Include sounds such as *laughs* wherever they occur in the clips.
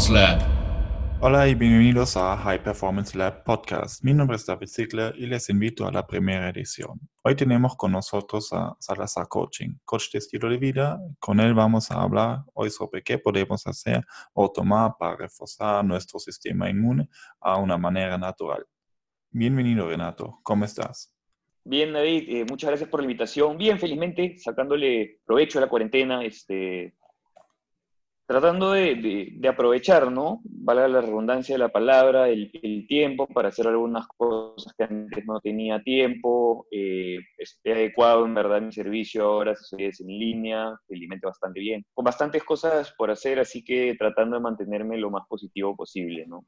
Performance Lab. Hola y bienvenidos a High Performance Lab Podcast. Mi nombre es David Ziegler y les invito a la primera edición. Hoy tenemos con nosotros a Salazar Coaching, coach de estilo de vida. Con él vamos a hablar hoy sobre qué podemos hacer o tomar para reforzar nuestro sistema inmune a una manera natural. Bienvenido Renato, ¿cómo estás? Bien, David, eh, muchas gracias por la invitación. Bien, felizmente, sacándole provecho a la cuarentena, este, tratando de, aprovechar, ¿no? Valga la redundancia de la palabra, el, tiempo para hacer algunas cosas que antes no tenía tiempo. Eh, he adecuado, en verdad, mi servicio ahora, es en línea, felizmente bastante bien. Con bastantes cosas por hacer, así que tratando de mantenerme lo más positivo posible, ¿no?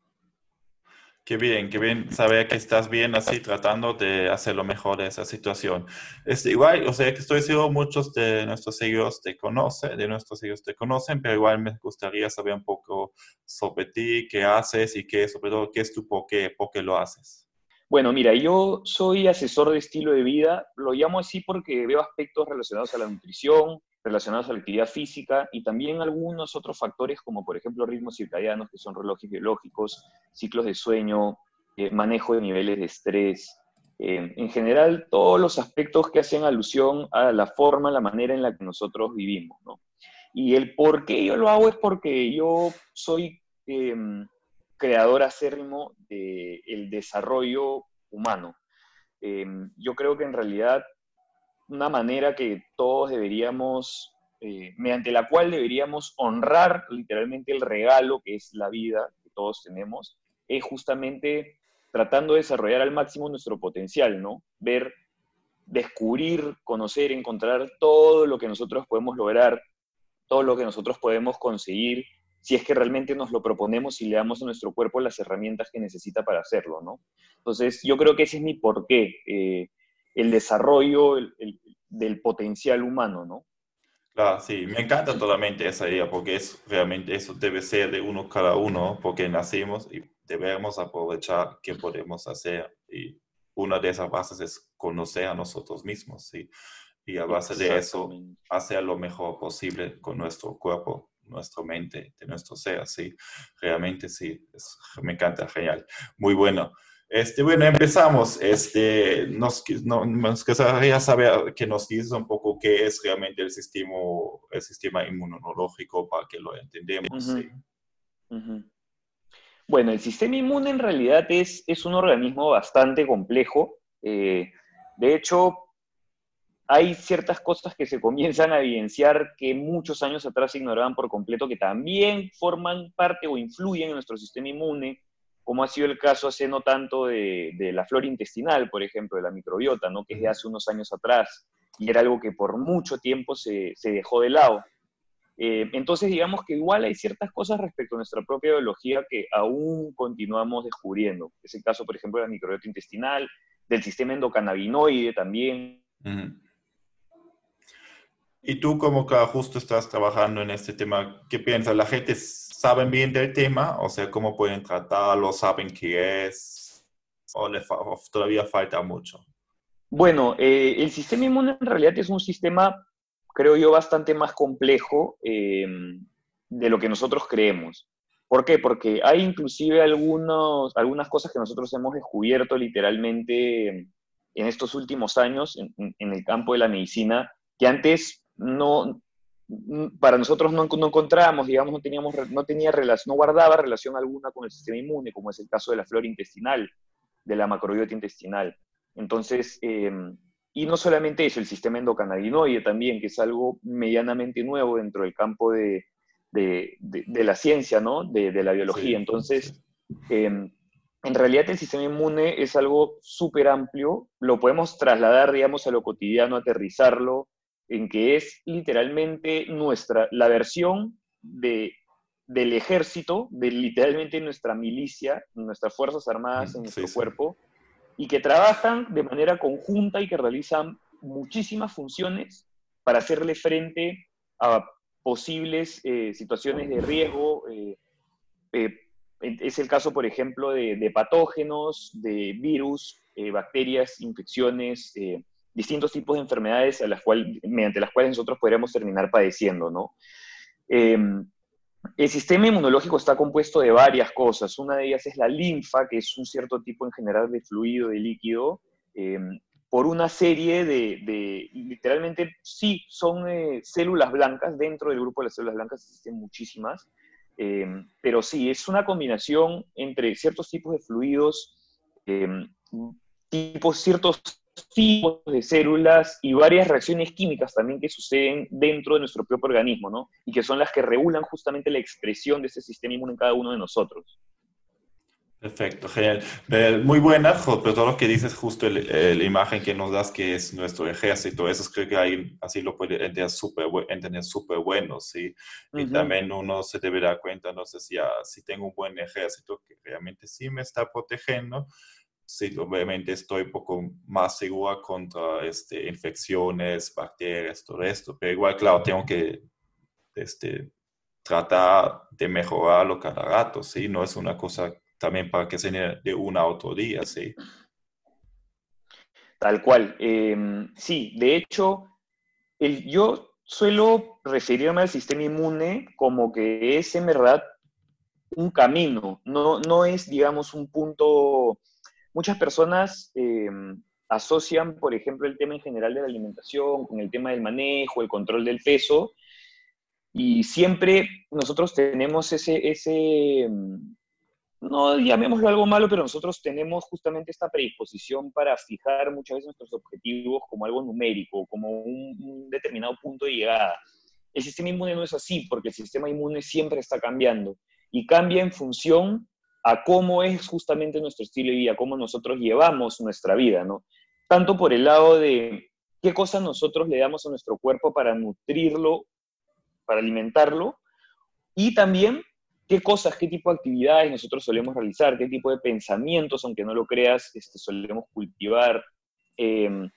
Qué bien, qué bien saber que estás bien así tratando de hacer lo mejor de esa situación. Este, igual, o sea, que estoy seguro muchos de nuestros seguidores te conocen, de nuestros seguidores te conocen, pero igual me gustaría saber un poco sobre ti, qué haces y qué, sobre todo, qué es tu por qué, por qué lo haces. Bueno, mira, yo soy asesor de estilo de vida, lo llamo así porque veo aspectos relacionados a la nutrición, relacionados a la actividad física y también algunos otros factores como por ejemplo ritmos circadianos, que son relojes biológicos, ciclos de sueño, eh, manejo de niveles de estrés, en general todos los aspectos que hacen alusión a la forma, la manera en la que nosotros vivimos. Y el por qué yo lo hago es porque yo soy eh, creador acérrimo del desarrollo humano. yo creo que en realidad una manera que todos deberíamos, eh, mediante la cual deberíamos honrar literalmente el regalo que es la vida que todos tenemos, es justamente tratando de desarrollar al máximo nuestro potencial, ¿no? Ver, descubrir, conocer, encontrar todo lo que nosotros podemos lograr, todo lo que nosotros podemos conseguir, si es que realmente nos lo proponemos y le damos a nuestro cuerpo las herramientas que necesita para hacerlo, ¿no? Entonces, yo creo que ese es mi porqué. Eh, el desarrollo del potencial humano, ¿no? Claro, sí, me encanta totalmente esa idea, porque es realmente eso debe ser de uno cada uno, porque nacimos y debemos aprovechar qué podemos hacer. Y una de esas bases es conocer a nosotros mismos, ¿sí? Y a base de eso, hacer lo mejor posible con nuestro cuerpo, nuestra mente, de nuestro ser, ¿sí? Realmente sí, me encanta, genial. Muy bueno. Este, bueno, empezamos. Este, nos, nos gustaría saber que nos dices un poco qué es realmente el sistema, el sistema inmunológico para que lo entendamos. Bueno, el sistema inmune en realidad es, es un organismo bastante complejo. Eh, de hecho, hay ciertas cosas que se comienzan a evidenciar que muchos años atrás se ignoraban por completo, que también forman parte o influyen en nuestro sistema inmune como ha sido el caso hace no tanto de, la flora intestinal, por ejemplo, de la microbiota, ¿no? que es de hace unos años atrás, y era algo que por mucho tiempo se, dejó de lado. Eh, entonces, digamos que igual hay ciertas cosas respecto a nuestra propia biología que aún continuamos descubriendo. Es el caso, por ejemplo, de la microbiota intestinal, del sistema endocannabinoide también. Y tú como que justo estás trabajando en este tema, ¿qué piensas? ¿La gente sabe bien del tema? O sea, ¿cómo pueden tratarlo? ¿Saben qué es? ¿O, todavía falta mucho? Bueno, eh, el sistema inmune en realidad es un sistema, creo yo, bastante más complejo eh, de lo que nosotros creemos. ¿Por qué? Porque hay inclusive algunos, algunas cosas que nosotros hemos descubierto literalmente en estos últimos años en el campo de la medicina que antes no, para nosotros no, no encontrábamos, digamos, no, teníamos, no, tenía relación, no guardaba relación alguna con el sistema inmune, como es el caso de la flora intestinal, de la macrobiota intestinal. Entonces, em, y no solamente eso, el sistema endocannabinoide también, que es algo medianamente nuevo dentro del campo de, de, de, la ciencia, ¿no? De, la biología. Entonces, em, en realidad el sistema inmune es algo súper amplio, lo podemos trasladar, digamos, a lo cotidiano, aterrizarlo en que es literalmente nuestra, la versión de, del ejército, de literalmente nuestra milicia, nuestras Fuerzas Armadas en nuestro cuerpo, y que trabajan de manera conjunta y que realizan muchísimas funciones para hacerle frente a posibles eh, situaciones de riesgo. Eh, eh, es el caso, por ejemplo, de, de patógenos, de virus, bacterias, infecciones, distintos tipos de enfermedades a las cuales, mediante las cuales nosotros podríamos terminar padeciendo, ¿no? Em, El sistema inmunológico está compuesto de varias cosas. Una de ellas es la linfa, que es un cierto tipo en general de fluido, de líquido, em, por una serie de, literalmente, sí, son eh, células blancas, dentro del grupo de las células blancas existen muchísimas, em, pero sí, es una combinación entre ciertos tipos de fluidos, tipos, ciertos tipos de células y varias reacciones químicas también que suceden dentro de nuestro propio organismo, ¿no? Y que son las que regulan justamente la expresión de ese sistema inmune en cada uno de nosotros. Perfecto, genial. Muy buena, pero todo lo que dices, justo la imagen que nos das que es nuestro ejército, eso creo que hay, así lo puede entender súper entender super bueno, ¿sí? Y también uno se debe dar cuenta, no sé si, si tengo un buen ejército que realmente sí me está protegiendo, sí, obviamente estoy un poco más segura contra este, infecciones, bacterias, todo esto, pero igual, claro, tengo que este, tratar de mejorarlo cada rato, ¿sí? No es una cosa también para que sea de una a otro día, ¿sí? Tal cual. Em, sí, de hecho, el, yo suelo referirme al sistema inmune como que es en verdad un camino, no, no es, digamos, un punto Muchas personas em, asocian, por ejemplo, el tema en general de la alimentación con el tema del manejo, el control del peso, y siempre nosotros tenemos ese, ese em, no llamémoslo algo malo, pero nosotros tenemos justamente esta predisposición para fijar muchas veces nuestros objetivos como algo numérico, como un, un, determinado punto de llegada. El sistema inmune no es así, porque el sistema inmune siempre está cambiando y cambia en función a cómo es justamente nuestro estilo de vida, cómo nosotros llevamos nuestra vida, ¿no? Tanto por el lado de qué cosas nosotros le damos a nuestro cuerpo para nutrirlo, para alimentarlo, y también qué cosas, qué tipo de actividades nosotros solemos realizar, qué tipo de pensamientos, aunque no lo creas, este, solemos cultivar. Em,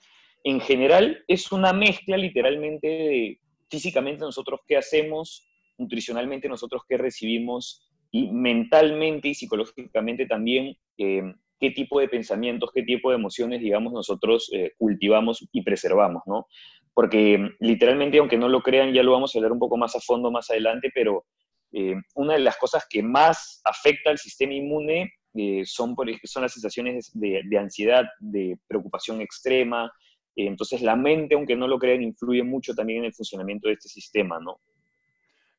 en general, es una mezcla literalmente de físicamente nosotros qué hacemos, nutricionalmente nosotros qué recibimos y mentalmente y psicológicamente también eh, qué tipo de pensamientos, qué tipo de emociones, digamos, nosotros eh, cultivamos y preservamos, ¿no? Porque mm, literalmente, aunque no lo crean, ya lo vamos a hablar un poco más a fondo más adelante, pero eh, una de las cosas que más afecta al sistema inmune son, son las sensaciones de, de ansiedad, de preocupación extrema. entonces, la mente, aunque no lo crean, influye mucho también en el funcionamiento de este sistema, ¿no?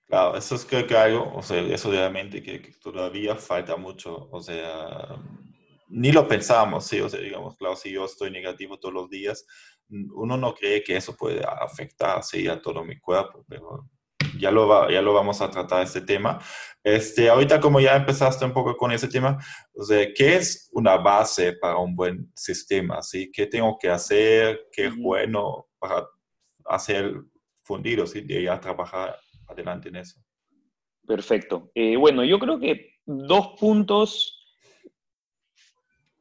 Claro, eso es creo que algo, o sea, eso realmente que, que, todavía falta mucho, o sea, ni lo pensamos, sí, o sea, digamos, claro, si yo estoy negativo todos los días, uno no cree que eso puede afectar, sí, a todo mi cuerpo, pero ya lo, va, ya lo vamos a tratar este tema. Este, ahorita como ya empezaste un poco con ese tema, o sea, ¿qué es una base para un buen sistema? ¿sí? ¿Qué tengo que hacer? ¿Qué es bueno para hacer fundidos y de ya trabajar adelante en eso. Perfecto. Eh, bueno, yo creo que dos puntos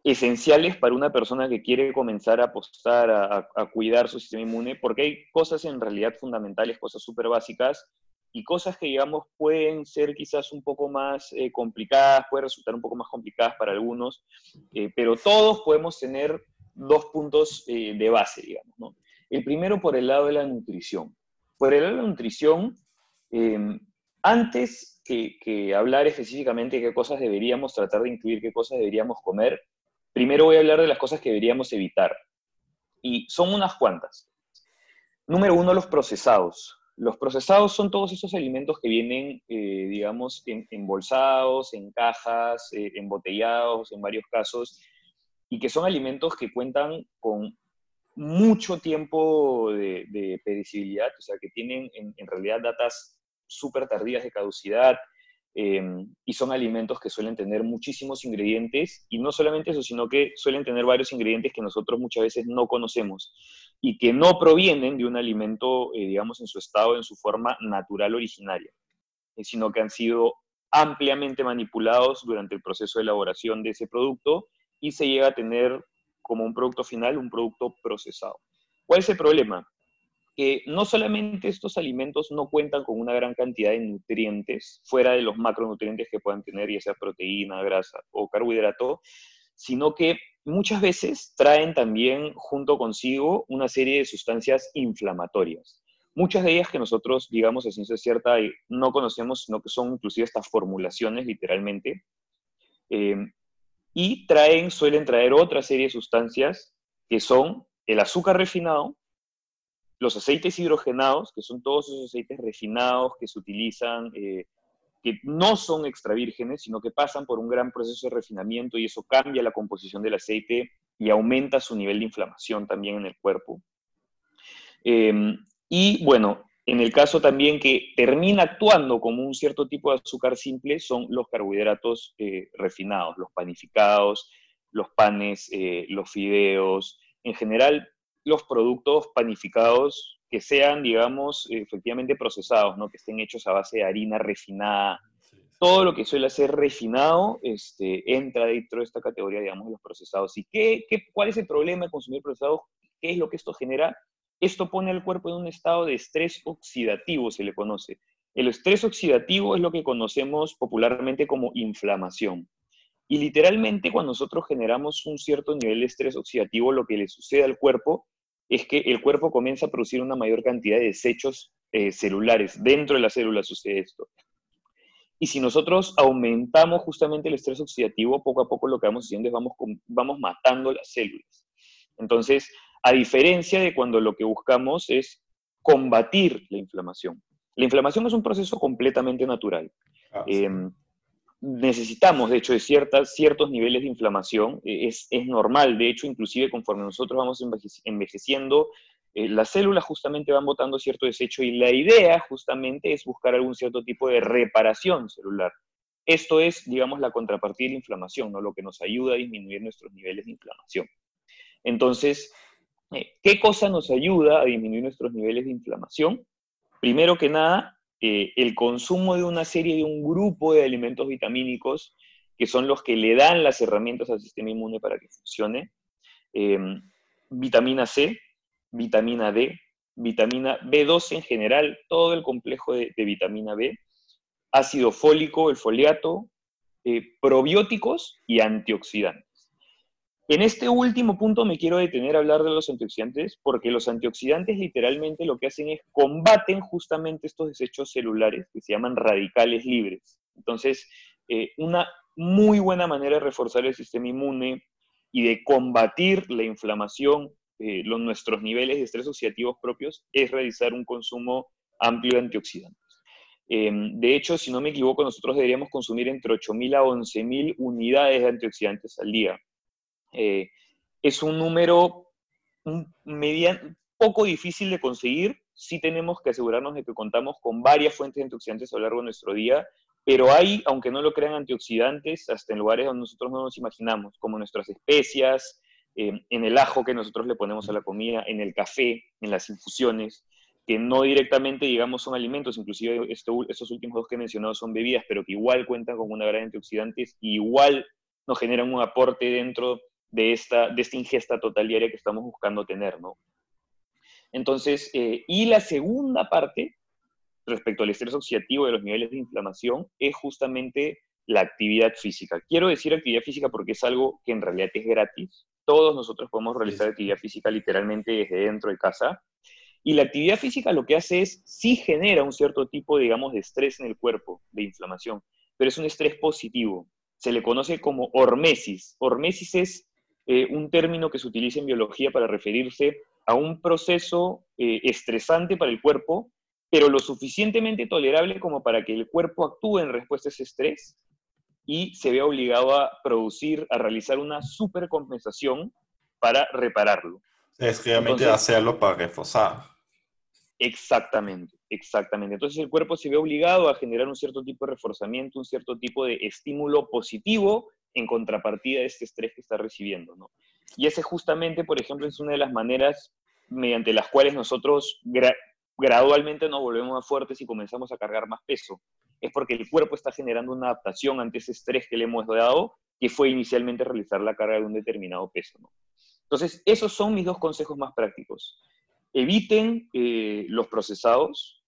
esenciales para una persona que quiere comenzar a apostar a, cuidar su sistema inmune, porque hay cosas en realidad fundamentales, cosas súper básicas, y cosas que, digamos, pueden ser quizás un poco más eh, complicadas, pueden resultar un poco más complicadas para algunos, eh, pero todos podemos tener dos puntos de base, digamos. ¿no? El primero por el lado de la nutrición. Por el lado de la nutrición, Em, antes que, hablar específicamente de qué cosas deberíamos tratar de incluir, qué cosas deberíamos comer, primero voy a hablar de las cosas que deberíamos evitar. Y son unas cuantas. Número uno, los procesados. Los procesados son todos esos alimentos que vienen, eh, digamos, embolsados, en cajas, eh, embotellados en varios casos, y que son alimentos que cuentan con mucho tiempo de, de perecibilidad, o sea, que tienen en, en realidad datas súper tardías de caducidad, em, y son alimentos que suelen tener muchísimos ingredientes, y no solamente eso, sino que suelen tener varios ingredientes que nosotros muchas veces no conocemos y que no provienen de un alimento, eh, digamos, en su estado, en su forma natural originaria, eh, sino que han sido ampliamente manipulados durante el proceso de elaboración de ese producto y se llega a tener como un producto final un producto procesado. ¿Cuál es el problema? Que no solamente estos alimentos no cuentan con una gran cantidad de nutrientes, fuera de los macronutrientes que puedan tener, ya sea proteína, grasa o carbohidrato, sino que muchas veces traen también junto consigo una serie de sustancias inflamatorias. muchas de ellas que nosotros, digamos, a ciencia cierta, no conocemos, sino que son inclusive estas formulaciones, literalmente. Eh, y traen, suelen traer otra serie de sustancias que son el azúcar refinado, los aceites hidrogenados, que son todos esos aceites refinados que se utilizan, eh, que no son extra vírgenes, sino que pasan por un gran proceso de refinamiento y eso cambia la composición del aceite y aumenta su nivel de inflamación también en el cuerpo. Em, y bueno, en el caso también que termina actuando como un cierto tipo de azúcar simple son los carbohidratos eh, refinados, los panificados, los panes, eh, los fideos, en general los productos panificados que sean, digamos, efectivamente procesados, ¿no? que estén hechos a base de harina refinada. Todo lo que suele ser refinado este, entra dentro de esta categoría, digamos, de los procesados. ¿Y qué, qué, cuál es el problema de consumir procesados? ¿Qué es lo que esto genera? Esto pone al cuerpo en un estado de estrés oxidativo, se le conoce. El estrés oxidativo es lo que conocemos popularmente como inflamación. Y literalmente cuando nosotros generamos un cierto nivel de estrés oxidativo, lo que le sucede al cuerpo es que el cuerpo comienza a producir una mayor cantidad de desechos eh, celulares. Dentro de la célula sucede esto. Y si nosotros aumentamos justamente el estrés oxidativo, poco a poco lo que vamos haciendo es vamos, vamos matando las células. Entonces, a diferencia de cuando lo que buscamos es combatir la inflamación. La inflamación es un proceso completamente natural. Ah, em, necesitamos, de hecho, de ciertas, ciertos niveles de inflamación. E, es, es, normal, de hecho, inclusive conforme nosotros vamos envejeciendo, eh, las células justamente van botando cierto desecho y la idea justamente es buscar algún cierto tipo de reparación celular. Esto es, digamos, la contrapartida de la inflamación, ¿no? lo que nos ayuda a disminuir nuestros niveles de inflamación. Entonces, eh, ¿qué cosa nos ayuda a disminuir nuestros niveles de inflamación? Primero que nada, eh, el consumo de una serie de un grupo de alimentos vitamínicos que son los que le dan las herramientas al sistema inmune para que funcione. Em, vitamina C, vitamina D, vitamina B12 en general, todo el complejo de, vitamina B, ácido fólico, el foliato, eh, probióticos y antioxidantes. En este último punto me quiero detener a hablar de los antioxidantes, porque los antioxidantes literalmente lo que hacen es combaten justamente estos desechos celulares que se llaman radicales libres. Entonces, eh, una muy buena manera de reforzar el sistema inmune y de combatir la inflamación, eh, nuestros niveles de estrés oxidativos propios, es realizar un consumo amplio de antioxidantes. Em, de hecho, si no me equivoco, nosotros deberíamos consumir entre 8.000 a 11.000 unidades de antioxidantes al día. Eh, es un número median, poco difícil de conseguir. Sí tenemos que asegurarnos de que contamos con varias fuentes de antioxidantes a lo largo de nuestro día, pero hay, aunque no lo crean, antioxidantes hasta en lugares donde nosotros no nos imaginamos, como nuestras especias, eh, en el ajo que nosotros le ponemos a la comida, en el café, en las infusiones, que no directamente, digamos, son alimentos, inclusive estos últimos dos que he mencionado son bebidas, pero que igual cuentan con una gran antioxidantes, igual nos generan un aporte dentro de esta, de esta ingesta total diaria que estamos buscando tener, ¿no? Entonces, eh, y la segunda parte, respecto al estrés oxidativo de los niveles de inflamación, es justamente la actividad física. Quiero decir actividad física porque es algo que en realidad es gratis. Todos nosotros podemos realizar actividad física literalmente desde dentro de casa. Y la actividad física lo que hace es, sí genera un cierto tipo, digamos, de estrés en el cuerpo, de inflamación, pero es un estrés positivo. Se le conoce como hormesis. Hormesis es eh, un término que se utiliza en biología para referirse a un proceso eh, estresante para el cuerpo, pero lo suficientemente tolerable como para que el cuerpo actúe en respuesta a ese estrés y se vea obligado a producir, a realizar una supercompensación para repararlo. Es realmente hacerlo para reforzar. Exactamente, exactamente. Entonces el cuerpo se ve obligado a generar un cierto tipo de reforzamiento, un cierto tipo de estímulo positivo en contrapartida de este estrés que está recibiendo. ¿no? Y ese justamente, por ejemplo, es una de las maneras mediante las cuales nosotros gradualmente nos volvemos más fuertes y comenzamos a cargar más peso. Es porque el cuerpo está generando una adaptación ante ese estrés que le hemos dado, que fue inicialmente realizar la carga de un determinado peso. Entonces, esos son mis dos consejos más prácticos. Eviten eh, los procesados,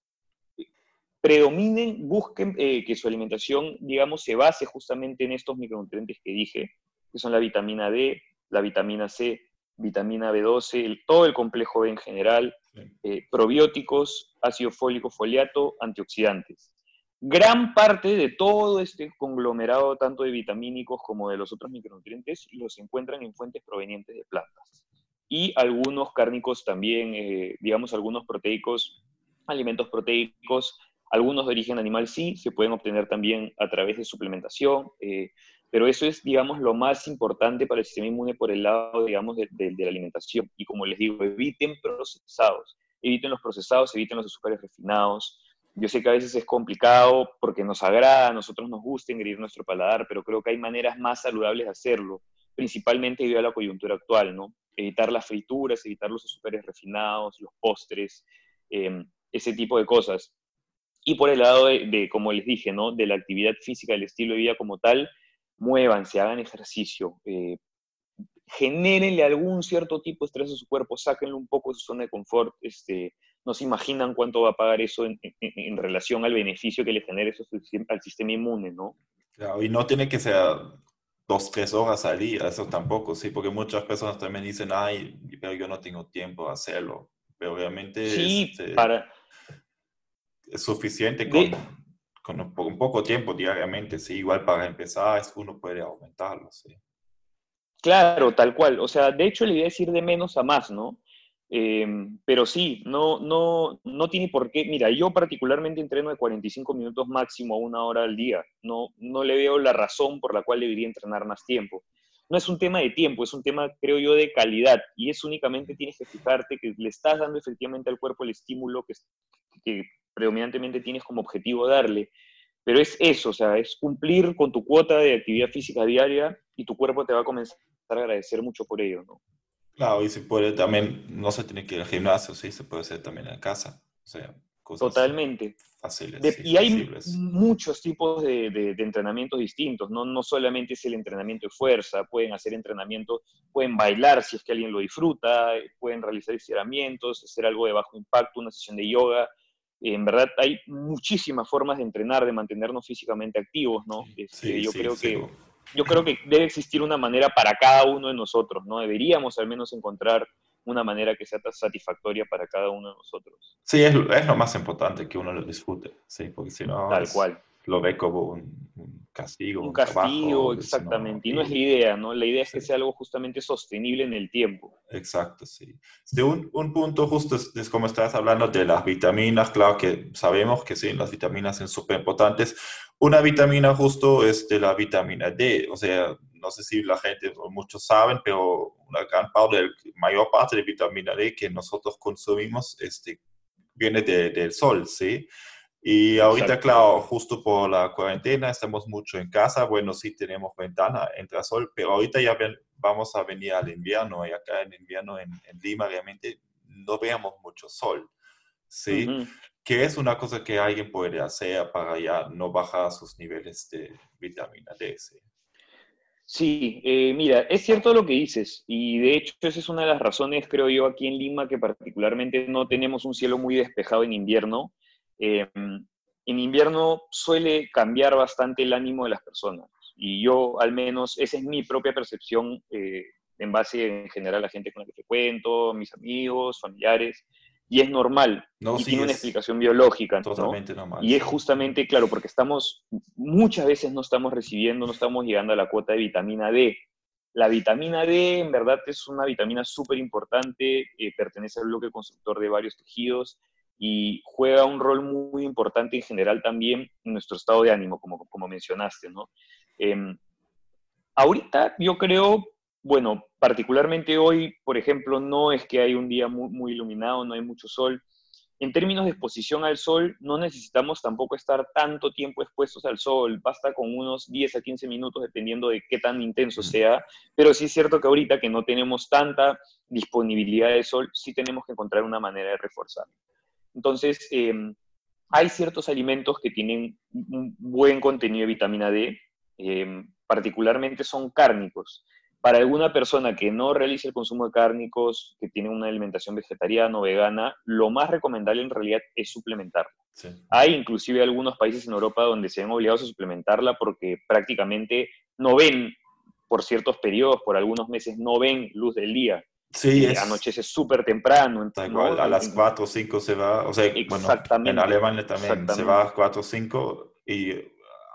predominen, busquen eh, que su alimentación, digamos, se base justamente en estos micronutrientes que dije, que son la vitamina D, la vitamina C, vitamina B12, todo el complejo B en general, eh, probióticos, ácido fólico, foliato, antioxidantes. Gran parte de todo este conglomerado, tanto de vitamínicos como de los otros micronutrientes, los encuentran en fuentes provenientes de plantas. Y algunos cárnicos también, eh, digamos, algunos proteicos, alimentos proteicos, algunos de origen animal sí, se pueden obtener también a través de suplementación, eh, pero eso es, digamos, lo más importante para el sistema inmune por el lado, digamos, de, de la alimentación. Y como les digo, eviten procesados, eviten los procesados, eviten los azúcares refinados, yo sé que a veces es complicado porque nos agrada, a nosotros nos gusta engreír nuestro paladar, pero creo que hay maneras más saludables de hacerlo, principalmente debido a la coyuntura actual, ¿no? Evitar las frituras, evitar los azúcares refinados, los postres, em, ese tipo de cosas. Y por el lado de, como les dije, ¿no? De la actividad física, del estilo de vida como tal, muévanse, hagan ejercicio, eh, genérenle algún cierto tipo de estrés a su cuerpo, sáquenlo un poco de su zona de confort, este, no se imaginan cuánto va a pagar eso en, relación al beneficio que le genera eso al sistema inmune, ¿no? Claro, y no tiene que ser dos, tres horas al día, eso tampoco, sí, porque muchas personas también dicen, ay, pero yo no tengo tiempo de hacerlo, pero obviamente sí, este, para... es suficiente con, con un, poco, tiempo diariamente, sí, igual para empezar uno puede aumentarlo, sí. Claro, tal cual. O sea, de hecho la idea es ir de menos a más, ¿no? Em, pero sí, no, no, no tiene por qué. Mira, yo particularmente entreno de 45 minutos máximo a una hora al día. No, no le veo la razón por la cual debería entrenar más tiempo. No es un tema de tiempo, es un tema, creo yo, de calidad. Y es únicamente tienes que fijarte que le estás dando efectivamente al cuerpo el estímulo que, que predominantemente tienes como objetivo darle. Pero es eso, o sea, es cumplir con tu cuota de actividad física diaria y tu cuerpo te va a comenzar a agradecer mucho por ello, ¿no? Claro, y se puede también, no se tiene que ir al gimnasio, sí, se puede hacer también en casa. O sea, cosas Totalmente. Fáciles. y hay muchos tipos de, de, entrenamientos distintos, ¿no? no solamente es el entrenamiento de fuerza, pueden hacer entrenamiento, pueden bailar si es que alguien lo disfruta, pueden realizar estiramientos, hacer algo de bajo impacto, una sesión de yoga. En verdad hay muchísimas formas de entrenar, de mantenernos físicamente activos, ¿no? Este, yo creo que yo creo que debe existir una manera para cada uno de nosotros, ¿no? Deberíamos al menos encontrar una manera que sea satisfactoria para cada uno de nosotros. Sí, es, es lo más importante que uno lo disfrute, sí, porque si no... Tal cual. Lo ve como un, castigo. Un, castigo, exactamente. y no es la idea, ¿no? La idea es que sea algo justamente sostenible en el tiempo. Exacto, sí. De un, un punto justo es, como estabas hablando de las vitaminas, claro que sabemos que sí, las vitaminas son súper importantes, una vitamina justo es de la vitamina D, o sea, no sé si la gente o muchos saben, pero una gran parte, la mayor parte de vitamina D que nosotros consumimos este, viene del sol, ¿sí? Y ahorita, claro, justo por la cuarentena estamos mucho en casa, bueno, sí tenemos ventana, entra sol, pero ahorita ya vamos a venir al invierno y acá en invierno en, Lima realmente no veamos mucho sol, ¿sí? ¿Qué es una cosa que alguien puede hacer para ya no bajar sus niveles de vitamina D? Sí, eh, mira, es cierto lo que dices, y de hecho esa es una de las razones, creo yo, aquí en Lima, que particularmente no tenemos un cielo muy despejado en invierno. Em, en invierno suele cambiar bastante el ánimo de las personas, y yo al menos, esa es mi propia percepción eh, en base en general a la gente con la que frecuento, mis amigos, familiares y es normal. y tiene una explicación biológica. Totalmente normal. Y es justamente, claro, porque estamos, muchas veces no estamos recibiendo, no estamos llegando a la cuota de vitamina D. La vitamina D, en verdad, es una vitamina súper importante, eh, pertenece al bloque constructor de varios tejidos y juega un rol muy importante en general también en nuestro estado de ánimo, como, como mencionaste, ¿no? Em, ahorita yo creo bueno, particularmente hoy, por ejemplo, no es que hay un día muy, iluminado, no hay mucho sol. En términos de exposición al sol, no necesitamos tampoco estar tanto tiempo expuestos al sol, basta con unos 10 a 15 minutos dependiendo de qué tan intenso sea, pero sí es cierto que ahorita que no tenemos tanta disponibilidad de sol, sí tenemos que encontrar una manera de reforzar. Entonces, em, hay ciertos alimentos que tienen un buen contenido de vitamina D, em, particularmente son cárnicos. Para alguna persona que no realice el consumo de cárnicos, que tiene una alimentación vegetariana o vegana, lo más recomendable en realidad es suplementarla. Hay inclusive algunos países en Europa donde se ven obligados a suplementarla porque prácticamente no ven, por ciertos periodos, por algunos meses, no ven luz del día. Sí, es, anochece súper temprano. igual, a las 4 o 5 se va, o sea, bueno, en Alemania también se va a 4 o 5 y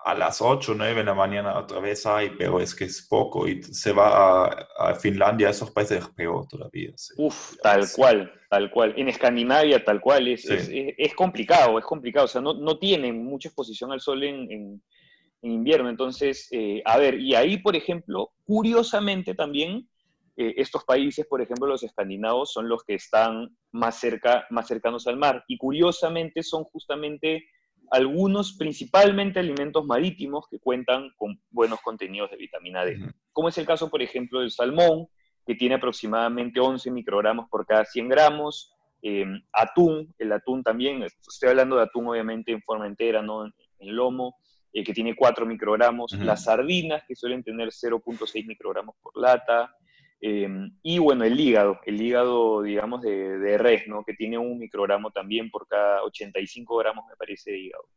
a las 8 o 9 de la mañana otra vez hay, pero es que es poco y se va a, Finlandia, esos países peor todavía. Uf, tal cual, tal cual. En Escandinavia, tal cual, es, es, complicado, es complicado, o sea, no, no tienen mucha exposición al sol en, en, invierno. Entonces, eh, a ver, y ahí, por ejemplo, curiosamente también, eh, estos países, por ejemplo, los escandinavos, son los que están más, cerca, más cercanos al mar. Y curiosamente son justamente algunos, principalmente alimentos marítimos, que cuentan con buenos contenidos de vitamina D. Como es el caso, por ejemplo, del salmón, que tiene aproximadamente 11 microgramos por cada 100 gramos. Em, atún, el atún también, estoy hablando de atún obviamente en forma entera, no en, lomo, eh, que tiene 4 microgramos. Las sardinas, que suelen tener 0.6 microgramos por lata. Em, y bueno, el hígado, el hígado, digamos, de, de, res, ¿no? Que tiene un microgramo también por cada 85 gramos, me parece, de hígado.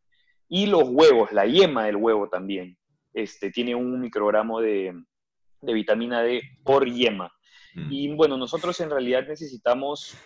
Y los huevos, la yema del huevo también, este, tiene un microgramo de, de vitamina D por yema. Mm. Y bueno, nosotros en realidad necesitamos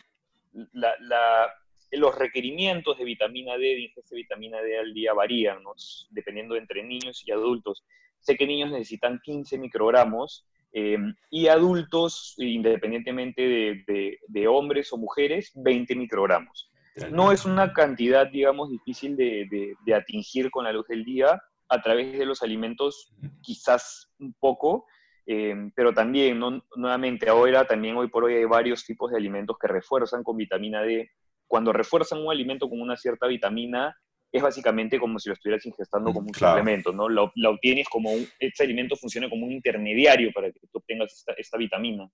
la, la, los requerimientos de vitamina D, de ingesta de vitamina D al día varían, ¿no? dependiendo de entre niños y adultos. Sé que niños necesitan 15 microgramos Em, y adultos, independientemente de, hombres o mujeres, 20 microgramos. No es una cantidad, digamos, difícil de, atingir con la luz del día. A través de los alimentos, quizás un poco, em, pero también, no, nuevamente, ahora también hoy por hoy hay varios tipos de alimentos que refuerzan con vitamina D. Cuando refuerzan un alimento con una cierta vitamina, es básicamente como si lo estuvieras ingestando mm, como un suplemento, ¿no? Lo, obtienes como un, este alimento funciona como un intermediario para que tú obtengas esta, vitamina.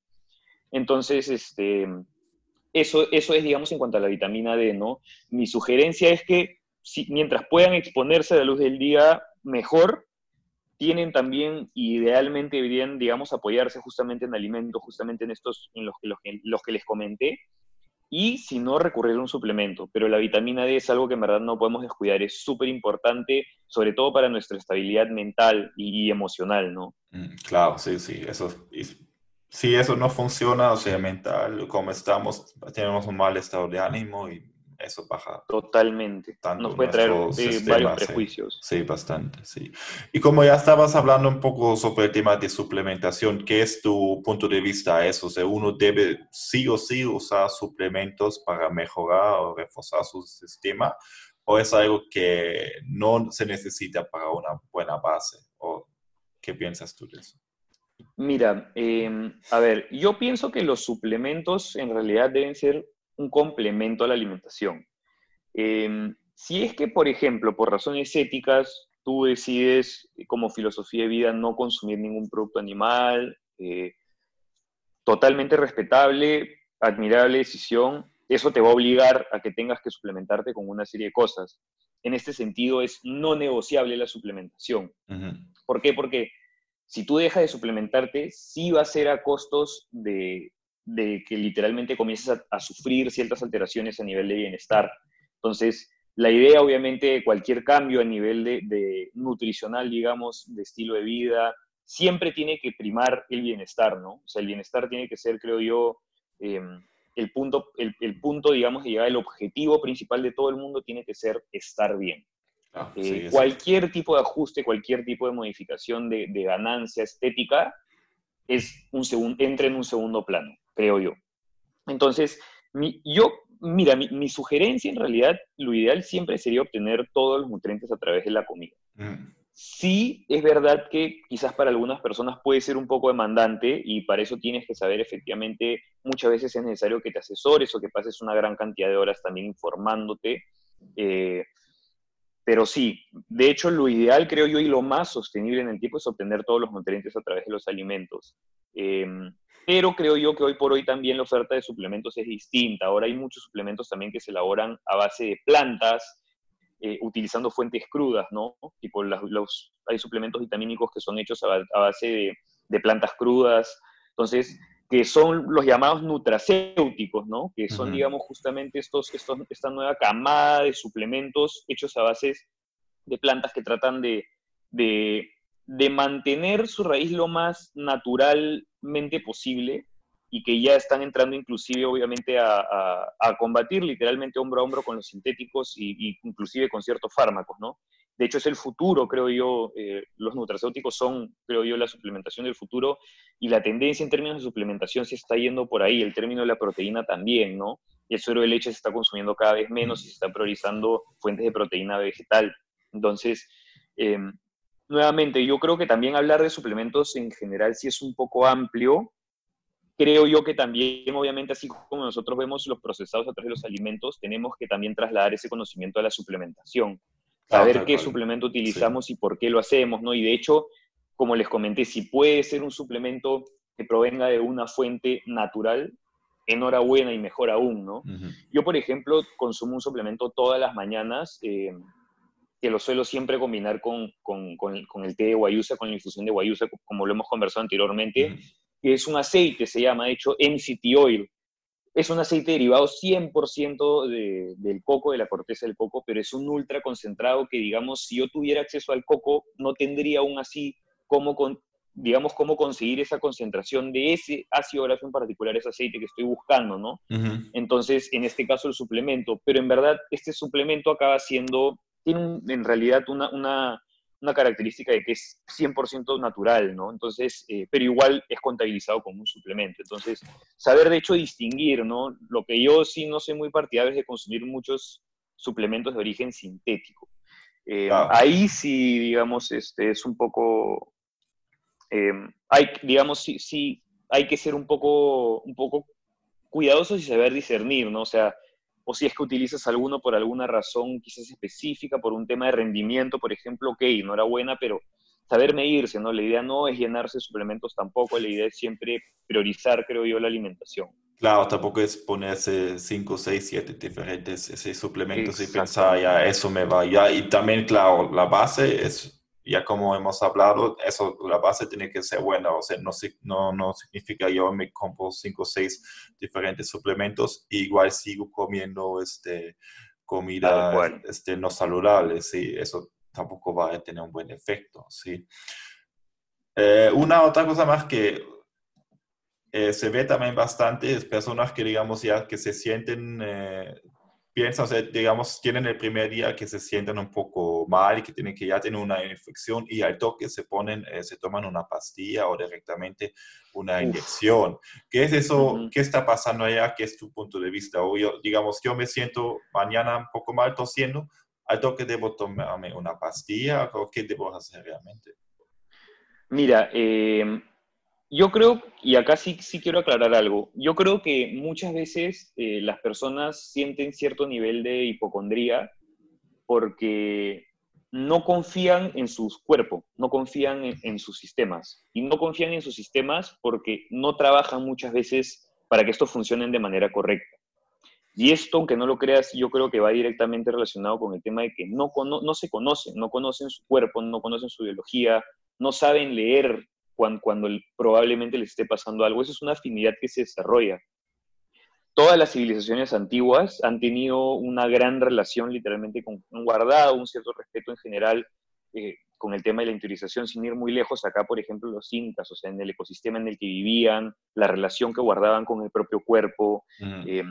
Entonces, este, eso, eso es, digamos, en cuanto a la vitamina D, ¿no? Mi sugerencia es que si, mientras puedan exponerse a la luz del día, mejor, tienen también, idealmente deberían, digamos, apoyarse justamente en alimentos, justamente en estos, en los los, los que les comenté, y si no recurrir a un suplemento. Pero la vitamina D es algo que en verdad no podemos descuidar, es súper importante, sobre todo para nuestra estabilidad mental y, emocional, ¿no? Mm, claro, sí, sí, eso si eso no funciona, o sea, mental, como estamos, tenemos un mal estado de ánimo y eso baja. Totalmente. Nos puede traer eh, varios prejuicios. Sí, bastante, sí. Y como ya estabas hablando un poco sobre el tema de suplementación, ¿qué es tu punto de vista a eso? O sea, uno debe sí o sí usar suplementos para mejorar o reforzar su sistema, o es algo que no se necesita para una buena base, o qué piensas tú de eso? Mira, em, a ver, yo pienso que los suplementos en realidad deben ser un complemento a la alimentación. Em, si es que, por ejemplo, por razones éticas, tú decides eh, como filosofía de vida no consumir ningún producto animal, eh, totalmente respetable, admirable decisión, eso te va a obligar a que tengas que suplementarte con una serie de cosas. En este sentido, es no negociable la suplementación. ¿Por qué? Porque si tú dejas de suplementarte, sí va a ser a costos de, de que literalmente comiences a, sufrir ciertas alteraciones a nivel de bienestar. Entonces, la idea, obviamente, de cualquier cambio a nivel de, nutricional, digamos, de estilo de vida, siempre tiene que primar el bienestar, ¿no? O sea, el bienestar tiene que ser, creo yo, em, el, punto, el, punto, digamos, de llegar, el objetivo principal de todo el mundo tiene que ser estar bien. Ah, eh, cualquier tipo de ajuste, cualquier tipo de modificación de, ganancia estética es un entra en un segundo plano creo yo. Entonces, mi, yo, mira, mi, sugerencia en realidad, lo ideal siempre sería obtener todos los nutrientes a través de la comida. Mm. Sí, es verdad que quizás para algunas personas puede ser un poco demandante y para eso tienes que saber efectivamente, muchas veces es necesario que te asesores o que pases una gran cantidad de horas también informándote. Eh, pero sí, de hecho lo ideal creo yo y lo más sostenible en el tiempo es obtener todos los nutrientes a través de los alimentos. Em, pero creo yo que hoy por hoy también la oferta de suplementos es distinta. Ahora hay muchos suplementos también que se elaboran a base de plantas, eh, utilizando fuentes crudas, ¿no? Tipo, los, hay suplementos vitamínicos que son hechos a, base de, plantas crudas. Entonces, que son los llamados nutracéuticos, ¿no? Que son, digamos, justamente estos, estos, esta nueva camada de suplementos hechos a base de plantas que tratan de, de, de mantener su raíz lo más natural posible, y que ya están entrando inclusive obviamente a, combatir literalmente hombro a hombro con los sintéticos y, inclusive con ciertos fármacos, ¿no? De hecho es el futuro, creo yo, eh, los nutracéuticos son, creo yo, la suplementación del futuro y la tendencia en términos de suplementación se está yendo por ahí, el término de la proteína también, ¿no? El suero de leche se está consumiendo cada vez menos y se está priorizando fuentes de proteína vegetal. Entonces, em, nuevamente, yo creo que también hablar de suplementos en general sí es un poco amplio, creo yo que también, obviamente, así como nosotros vemos los procesados a través de los alimentos, tenemos que también trasladar ese conocimiento a la suplementación. Saber qué suplemento utilizamos y por qué lo hacemos, ¿no? Y de hecho, como les comenté, si puede ser un suplemento que provenga de una fuente natural, enhorabuena y mejor aún, ¿no? Yo, por ejemplo, consumo un suplemento todas las mañanas, eh, que lo suelo siempre combinar con, con, con, el té de guayusa, con la infusión de guayusa, como lo hemos conversado anteriormente, que es un aceite, se llama, de hecho, MCT Oil. Es un aceite derivado 100% del coco, de la corteza del coco, pero es un ultra concentrado que, digamos, si yo tuviera acceso al coco, no tendría aún así cómo, con, digamos, cómo conseguir esa concentración de ese ácido graso en particular, ese aceite que estoy buscando, ¿no? Entonces, en este caso, el suplemento. Pero en verdad, este suplemento acaba siendo, tiene en realidad una, una una característica de que es 100% natural, ¿no? Entonces, eh, pero igual es contabilizado como un suplemento. Entonces, saber de hecho distinguir, ¿no? Lo que yo sí no soy muy partidario es de consumir muchos suplementos de origen sintético. Eh, ahí sí, digamos, este, es un poco, eh, hay, digamos, sí, sí, hay que ser un poco, un poco cuidadosos y saber discernir, ¿no? O sea, o si es que utilizas alguno por alguna razón quizás específica, por un tema de rendimiento, por ejemplo, ok, enhorabuena, pero saber medirse, ¿no? La idea no es llenarse de suplementos tampoco, la idea es siempre priorizar, creo yo, la alimentación. Claro, tampoco es ponerse 5, 6, 7 diferentes suplementos y pensar, ya, eso me va, ya. Y también, claro, la base es ya como hemos hablado, eso, la base tiene que ser buena, o sea, no, no, no significa yo me compro cinco o seis diferentes suplementos y igual sigo comiendo este, comida este, no saludable, sí, eso tampoco va a tener un buen efecto, sí. Eh, una otra cosa más que eh, se ve también bastante es personas que digamos ya que se sienten eh, piensan, o sea, digamos, tienen el primer día que se sienten un poco mal y que tienen que ya tener una infección y al toque se ponen, eh, se toman una pastilla o directamente una inyección. ¿Qué es eso? ¿Qué está pasando allá? ¿Qué es tu punto de vista? O yo, digamos, yo me siento mañana un poco mal tosiendo, al toque debo tomarme una pastilla o qué debo hacer realmente? Mira, eh, yo creo, y acá sí, sí quiero aclarar algo, yo creo que muchas veces eh, las personas sienten cierto nivel de hipocondría porque no confían en sus cuerpos, no confían en, sus sistemas. Y no confían en sus sistemas porque no trabajan muchas veces para que estos funcionen de manera correcta. Y esto, aunque no lo creas, yo creo que va directamente relacionado con el tema de que no, no se conocen, no conocen su cuerpo, no conocen su biología, no saben leer cuando, probablemente les esté pasando algo. Eso es una afinidad que se desarrolla. Todas las civilizaciones antiguas han tenido una gran relación literalmente con un guardado, un cierto respeto en general eh, con el tema de la interiorización, sin ir muy lejos acá, por ejemplo, los incas, o sea, en el ecosistema en el que vivían, la relación que guardaban con el propio cuerpo. Eh,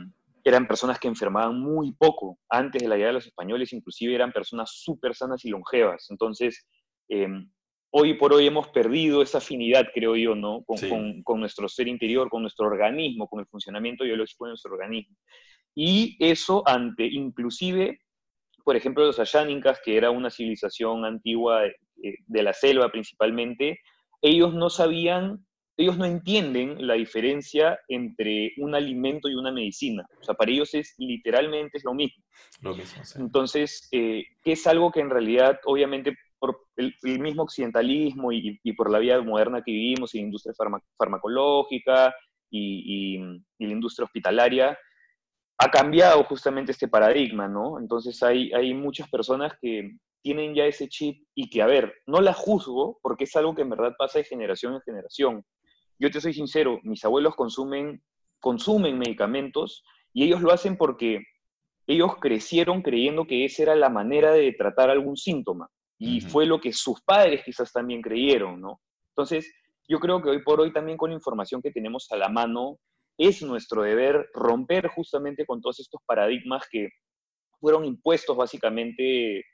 eran personas que enfermaban muy poco. Antes de la llegada de los españoles, inclusive eran personas súper sanas y longevas. Entonces, eh, hoy por hoy hemos perdido esa afinidad, creo yo, ¿no? Con, nuestro ser interior, con nuestro organismo, con el funcionamiento biológico de nuestro organismo. Y eso ante, inclusive, por ejemplo, los ayánicas, que era una civilización antigua de, de la selva principalmente, ellos no sabían, ellos no entienden la diferencia entre un alimento y una medicina. O sea, para ellos es literalmente es lo mismo. Lo mismo, sí. Entonces, eh, es algo que en realidad, obviamente, el, mismo occidentalismo y, por la vida moderna que vivimos y la industria farmacológica y, la industria hospitalaria, ha cambiado justamente este paradigma, ¿no? Entonces hay, hay muchas personas que tienen ya ese chip y que, a ver, no la juzgo porque es algo que en verdad pasa de generación en generación. Yo te soy sincero, mis abuelos consumen, consumen medicamentos y ellos lo hacen porque ellos crecieron creyendo que esa era la manera de tratar algún síntoma. Y fue lo que sus padres quizás también creyeron, ¿no? Entonces, yo creo que hoy por hoy también con la información que tenemos a la mano, es nuestro deber romper justamente con todos estos paradigmas que fueron impuestos básicamente eh,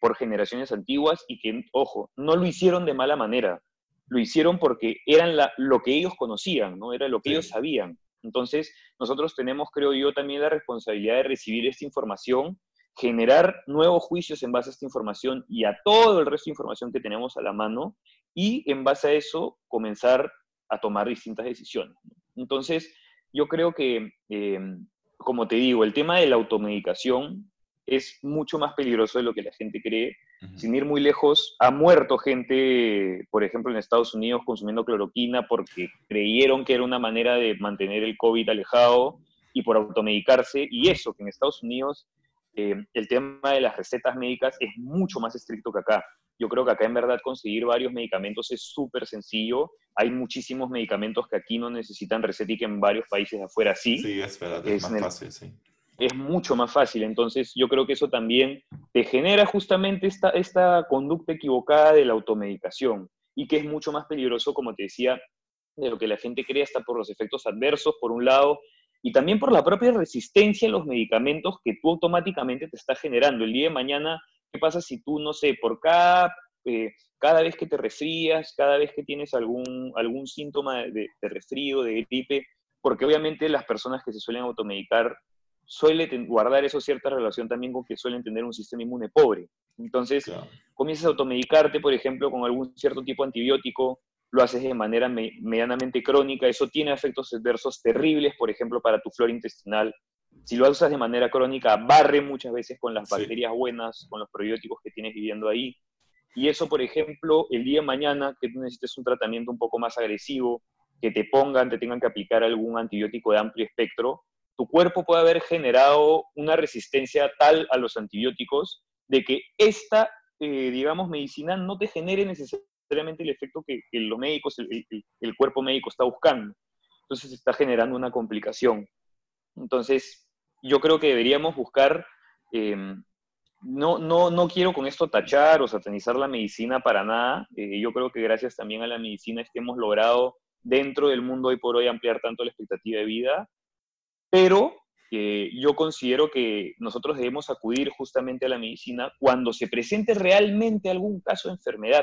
por generaciones antiguas y que, ojo, no lo hicieron de mala manera, lo hicieron porque eran lo que ellos conocían, ¿no? Era lo que ellos sabían. Entonces, nosotros tenemos, creo yo, también la responsabilidad de recibir esta información, generar nuevos juicios en base a esta información y a todo el resto de información que tenemos a la mano, y en base a eso comenzar a tomar distintas decisiones. Entonces, yo creo que, eh, como te digo, el tema de la automedicación es mucho más peligroso de lo que la gente cree. Sin ir muy lejos, ha muerto gente, por ejemplo, en Estados Unidos consumiendo cloroquina porque creyeron que era una manera de mantener el COVID alejado y por automedicarse. Y eso, que en Estados Unidos eh, el tema de las recetas médicas es mucho más estricto que acá. Yo creo que acá en verdad conseguir varios medicamentos es súper sencillo. Hay muchísimos medicamentos que aquí no necesitan receta y que en varios países afuera sí. Sí, es verdad, es, más fácil, sí es mucho más fácil. Entonces, yo creo que eso también te genera justamente esta, esta conducta equivocada de la automedicación y que es mucho más peligroso, como te decía, de lo que la gente cree, hasta por los efectos adversos, por un lado, y también por la propia resistencia a los medicamentos que tú automáticamente te estás generando. El día de mañana, ¿qué pasa si tú, no sé, por cada, eh, cada vez que te resfrías, cada vez que tienes algún, algún síntoma de, de resfrío, de gripe, porque obviamente las personas que se suelen automedicar suele guardar eso cierta relación también con que suelen tener un sistema inmune pobre. Entonces, comienzas a automedicarte, por ejemplo, con algún cierto tipo de antibiótico, lo haces de manera medianamente crónica, eso tiene efectos adversos terribles, por ejemplo, para tu flora intestinal. Si lo usas de manera crónica, barre muchas veces con las bacterias buenas, con los probióticos que tienes viviendo ahí. Y eso, por ejemplo, el día de mañana, que tú necesites un tratamiento un poco más agresivo, que te pongan, te tengan que aplicar algún antibiótico de amplio espectro, tu cuerpo puede haber generado una resistencia tal a los antibióticos de que esta, eh, digamos, medicina no te genere necesariamente el efecto que, los médicos, el, cuerpo médico está buscando. Entonces está generando una complicación. Entonces, yo creo que deberíamos buscar, em, no, no, no quiero con esto tachar o satanizar la medicina para nada. Eh, yo creo que gracias también a la medicina es que hemos logrado dentro del mundo hoy por hoy ampliar tanto la expectativa de vida pero eh, yo considero que nosotros debemos acudir justamente a la medicina cuando se presente realmente algún caso de enfermedad,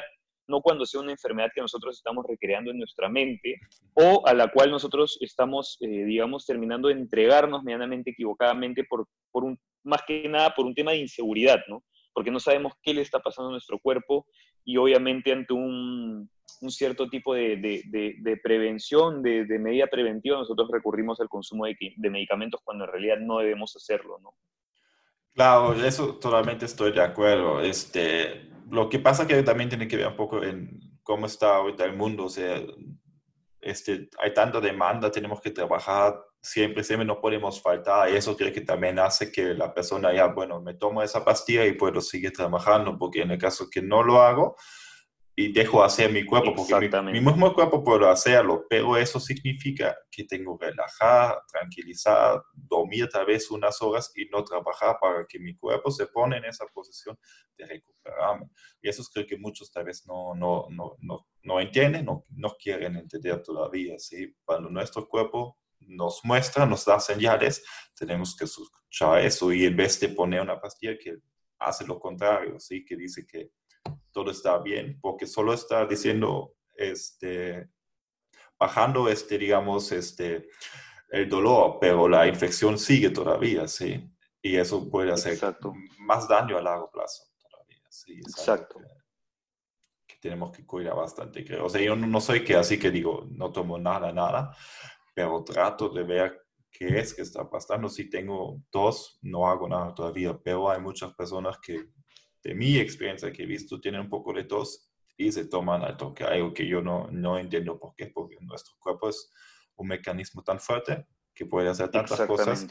no cuando sea una enfermedad que nosotros estamos recreando en nuestra mente o a la cual nosotros estamos, eh, digamos, terminando de entregarnos medianamente equivocadamente por, por un, más que nada por un tema de inseguridad, ¿no? Porque no sabemos qué le está pasando a nuestro cuerpo y obviamente ante un, un cierto tipo de, de, prevención, de, medida preventiva, nosotros recurrimos al consumo de, medicamentos cuando en realidad no debemos hacerlo, ¿no? Claro, eso totalmente estoy de acuerdo. Este, lo que pasa que también tiene que ver un poco en cómo está ahorita el mundo, o sea, este, hay tanta demanda, tenemos que trabajar siempre, siempre no podemos faltar. Eso creo que también hace que la persona ya, bueno, me tomo esa pastilla y puedo seguir trabajando, porque en el caso que no lo hago, y dejo hacer mi cuerpo, porque mi, mi, mismo cuerpo puedo hacerlo, pero eso significa que tengo que relajar, tranquilizar, dormir tal vez unas horas y no trabajar para que mi cuerpo se pone en esa posición de recuperarme. Y eso creo que muchos tal vez no, no, no, no, no entienden, no, no quieren entender todavía. ¿sí? Cuando nuestro cuerpo nos muestra, nos da señales, tenemos que escuchar eso y en vez de poner una pastilla que hace lo contrario, ¿sí? que dice que todo está bien, porque solo está diciendo, este, bajando, este, digamos, este, el dolor, pero la infección sigue todavía, ¿sí? Y eso puede hacer más daño a largo plazo todavía, ¿sí? Exacto. Que, tenemos que cuidar bastante, creo. O sea, yo no soy que así que digo, no tomo nada, nada, pero trato de ver qué es que está pasando. Si tengo dos, no hago nada todavía, pero hay muchas personas que de mi experiencia que he visto, tienen un poco de tos y se toman al toque, algo que yo no, no entiendo por qué, porque nuestro cuerpo es un mecanismo tan fuerte que puede hacer tantas cosas.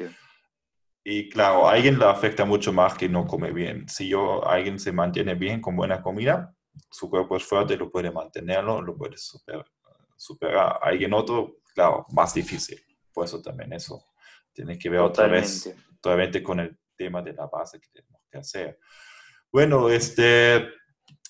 Y claro, a alguien le afecta mucho más que no come bien. Si yo, alguien se mantiene bien con buena comida, su cuerpo es fuerte, lo puede mantenerlo, lo puede superar. superar. A alguien otro, claro, más difícil. Por eso también eso tiene que ver otra vez, otra con el tema de la base que tenemos que hacer. Bueno, este,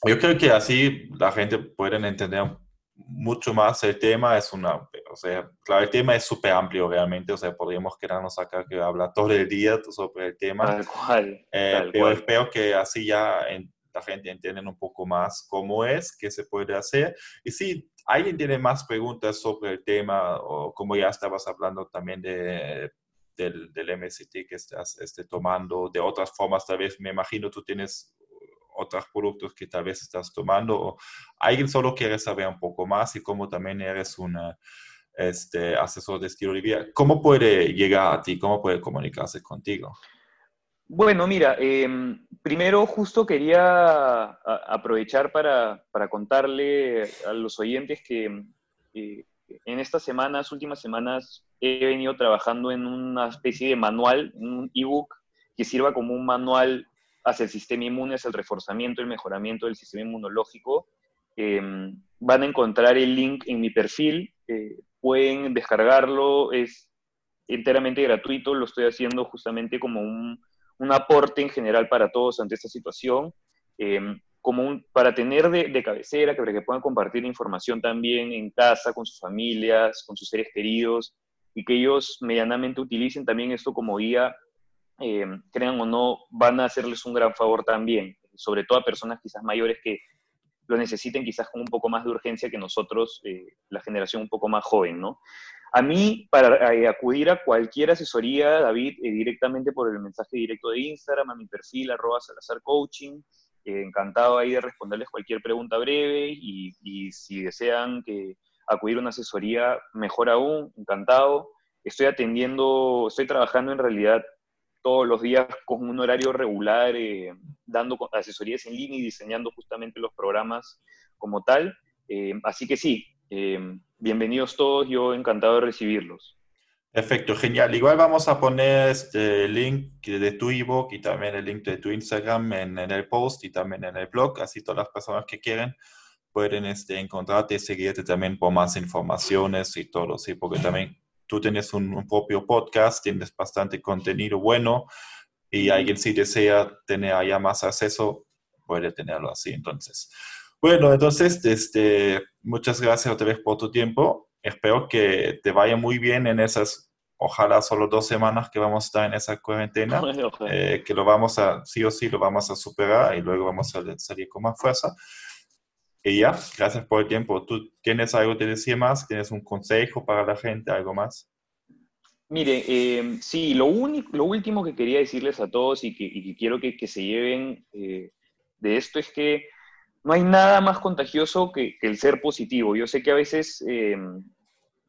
yo creo que así la gente puede entender mucho más el tema, es una, o sea, claro, el tema es súper amplio realmente, o sea, podríamos quedarnos acá que habla todo el día sobre el tema. Tal cual, eh, pero espero que así ya la gente entienda un poco más cómo es, qué se puede hacer. Y si alguien tiene más preguntas sobre el tema, o como ya estabas hablando también de, del, del que estás tomando, de otras formas, tal vez me imagino tú tienes otros productos que tal vez estás tomando o alguien solo quiere saber un poco más y como también eres un este, asesor de estilo de vida, ¿cómo puede llegar a ti? ¿Cómo puede comunicarse contigo? Bueno, mira, em, primero justo quería aprovechar para, para, contarle a los oyentes que eh, en estas semanas, últimas semanas, he venido trabajando en una especie de manual, un ebook que sirva como un manual hacia el sistema inmune, hacia el reforzamiento el mejoramiento del sistema inmunológico. Em, van a encontrar el link en mi perfil, eh, pueden descargarlo, es enteramente gratuito, lo estoy haciendo justamente como un, un aporte en general para todos ante esta situación, em, como un, para tener de, de cabecera, que, para que puedan compartir información también en casa, con sus familias, con sus seres queridos, y que ellos medianamente utilicen también esto como guía eh, crean o no, van a hacerles un gran favor también, sobre todo a personas quizás mayores que lo necesiten quizás con un poco más de urgencia que nosotros, eh, la generación un poco más joven, ¿no? A mí, para eh, acudir a cualquier asesoría, David, directamente por el mensaje directo de Instagram, a mi perfil, arroba Salazar encantado ahí de responderles cualquier pregunta breve y si desean que acudir a una asesoría, mejor aún, encantado. Estoy atendiendo, estoy trabajando en realidad todos los días con un horario regular, eh, dando asesorías en línea y diseñando justamente los programas como tal. Eh, así que sí, eh, bienvenidos todos, yo encantado de recibirlos. Perfecto, genial. Igual vamos a poner este link de tu ebook y también el link de tu Instagram en, el post y también en el blog, así todas las personas que quieren pueden este, encontrarte y seguirte también por más informaciones y todo, sí, porque también tú tienes un, propio podcast, tienes bastante contenido bueno y alguien si desea tener allá más acceso, puede tenerlo así. Entonces, bueno, entonces, este, muchas gracias otra vez por tu tiempo. Espero que te vaya muy bien en esas, ojalá solo dos semanas que vamos a estar en esa cuarentena, *laughs* eh, que lo vamos a, sí o sí, lo vamos a superar y luego vamos a salir con más fuerza. Y ya, gracias por el tiempo. ¿Tú tienes algo que decir más? ¿Tienes un consejo para la gente, algo más? Mire, eh, sí, lo, único, lo último que quería decirles a todos y que, quiero que, se lleven eh, de esto es que no hay nada más contagioso que, el ser positivo. Yo sé que a veces eh,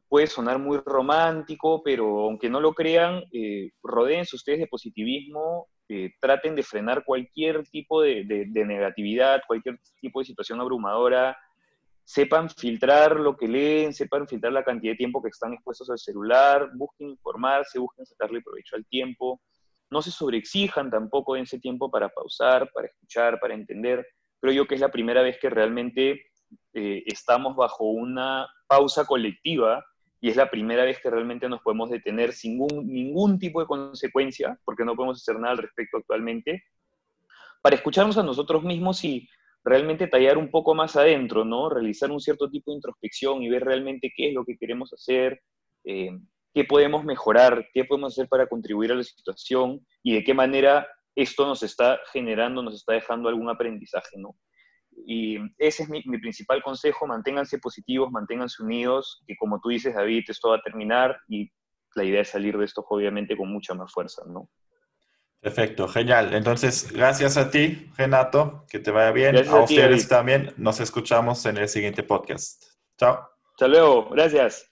puede sonar muy romántico, pero aunque no lo crean, eh, rodeense ustedes de positivismo traten de frenar cualquier tipo de, negatividad, cualquier tipo de situación abrumadora, sepan filtrar lo que leen, sepan filtrar la cantidad de tiempo que están expuestos al celular, busquen informarse, busquen sacarle provecho al tiempo, no se sobreexijan tampoco en ese tiempo para pausar, para escuchar, para entender. Creo yo que es la primera vez que realmente eh, estamos bajo una pausa colectiva y es la primera vez que realmente nos podemos detener sin ningún, tipo de consecuencia, porque no podemos hacer nada al respecto actualmente, para escucharnos a nosotros mismos y realmente tallar un poco más adentro, ¿no? Realizar un cierto tipo de introspección y ver realmente qué es lo que queremos hacer, eh, qué podemos mejorar, qué podemos hacer para contribuir a la situación y de qué manera esto nos está generando, nos está dejando algún aprendizaje, ¿no? Y ese es mi, principal consejo, manténganse positivos, manténganse unidos, que como tú dices, David, esto va a terminar y la idea es salir de esto obviamente con mucha más fuerza, ¿no? Perfecto, genial. Entonces, gracias a ti, Renato, que te vaya bien. a, ustedes también. Nos escuchamos en el siguiente podcast. Chao. Hasta luego, gracias.